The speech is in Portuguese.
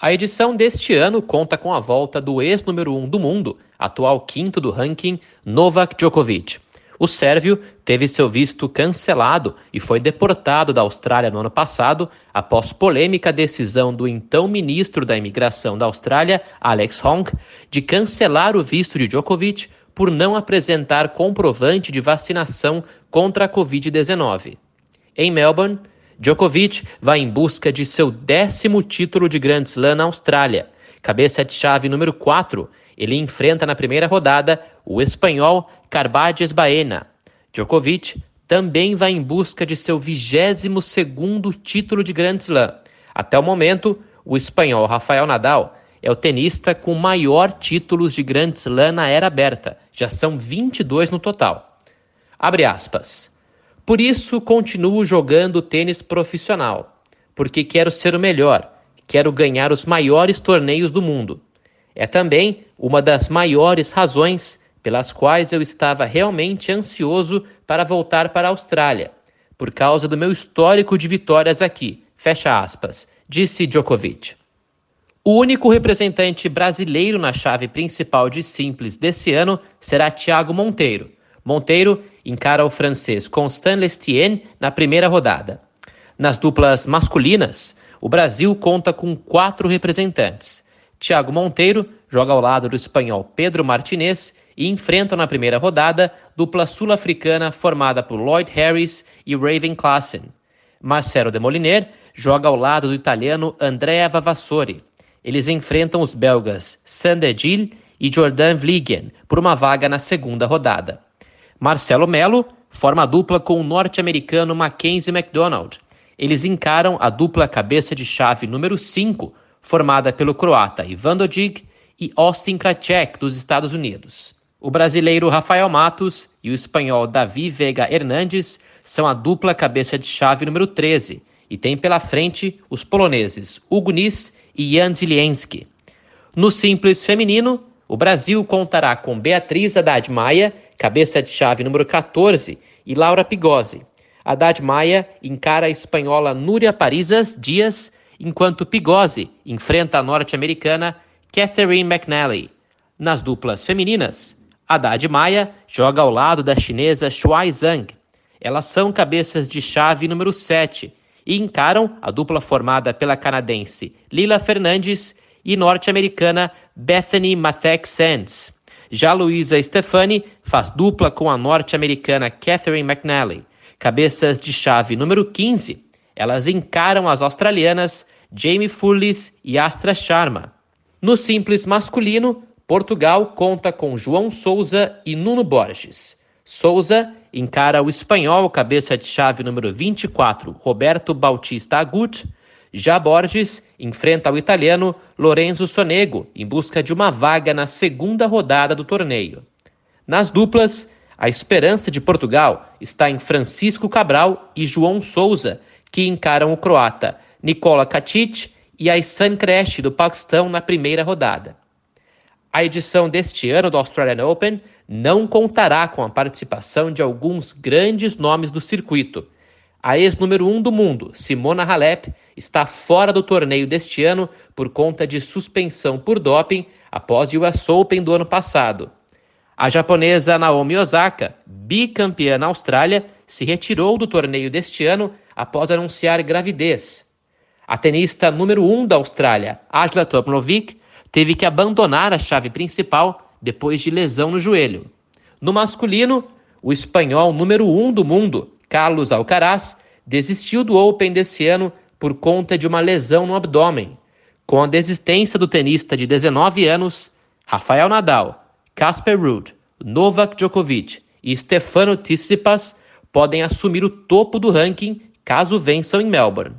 A edição deste ano conta com a volta do ex-número 1 um do mundo, atual quinto do ranking, Novak Djokovic. O sérvio teve seu visto cancelado e foi deportado da Austrália no ano passado após polêmica decisão do então ministro da Imigração da Austrália, Alex Hong, de cancelar o visto de Djokovic por não apresentar comprovante de vacinação contra a Covid-19. Em Melbourne, Djokovic vai em busca de seu décimo título de Grand Slam na Austrália. Cabeça de chave número 4, ele enfrenta na primeira rodada o espanhol Carbades Baena. Djokovic também vai em busca de seu 22 segundo título de Grand Slam. Até o momento, o espanhol Rafael Nadal é o tenista com maior títulos de Grand Slam na era aberta. Já são 22 no total. Abre aspas. Por isso, continuo jogando tênis profissional, porque quero ser o melhor, quero ganhar os maiores torneios do mundo. É também uma das maiores razões pelas quais eu estava realmente ansioso para voltar para a Austrália, por causa do meu histórico de vitórias aqui, fecha aspas, disse Djokovic. O único representante brasileiro na chave principal de simples desse ano será Thiago Monteiro. Monteiro encara o francês Constant Lestien na primeira rodada. Nas duplas masculinas, o Brasil conta com quatro representantes. Thiago Monteiro joga ao lado do espanhol Pedro Martinez e enfrenta na primeira rodada dupla sul-africana formada por Lloyd Harris e Raven Klassen. Marcelo de Moliner joga ao lado do italiano Andrea Vavassori. Eles enfrentam os belgas Sander Gil e Jordan Vliegen por uma vaga na segunda rodada. Marcelo Melo forma a dupla com o norte-americano Mackenzie McDonald. Eles encaram a dupla cabeça de chave número 5, formada pelo croata Ivan Dodig e Austin Krajcek, dos Estados Unidos. O brasileiro Rafael Matos e o espanhol Davi Vega Hernandes são a dupla cabeça de chave número 13 e tem pela frente os poloneses Hugo Nis e Jan Zilienski. No simples feminino, o Brasil contará com Beatriz Haddad Maia cabeça de chave número 14, e Laura Pigozzi. Haddad Maia encara a espanhola Núria Parisas Dias, enquanto Pigozzi enfrenta a norte-americana Catherine McNally. Nas duplas femininas, Haddad Maia joga ao lado da chinesa Shuai Zhang. Elas são cabeças de chave número 7 e encaram a dupla formada pela canadense Lila Fernandes e norte-americana Bethany Mathek Sands. Já Luisa Stefani faz dupla com a norte-americana Catherine McNally. Cabeças de chave número 15, elas encaram as australianas Jamie Furlis e Astra Sharma. No simples masculino, Portugal conta com João Souza e Nuno Borges. Souza encara o espanhol cabeça de chave número 24, Roberto Bautista Agut, já Borges enfrenta o italiano Lorenzo Sonego em busca de uma vaga na segunda rodada do torneio. Nas duplas, a esperança de Portugal está em Francisco Cabral e João Souza, que encaram o croata Nikola Katic e Aysan Kresh do Paquistão na primeira rodada. A edição deste ano do Australian Open não contará com a participação de alguns grandes nomes do circuito. A ex-número 1 um do mundo, Simona Halep, está fora do torneio deste ano por conta de suspensão por doping após o US Open do ano passado. A japonesa Naomi Osaka, bicampeã na Austrália, se retirou do torneio deste ano após anunciar gravidez. A tenista número 1 um da Austrália, Ajla Tomnovic, teve que abandonar a chave principal depois de lesão no joelho. No masculino, o espanhol número 1 um do mundo, Carlos Alcaraz, desistiu do Open desse ano por conta de uma lesão no abdômen. Com a desistência do tenista de 19 anos, Rafael Nadal, Casper Ruud, Novak Djokovic e Stefano Tsitsipas podem assumir o topo do ranking caso vençam em Melbourne.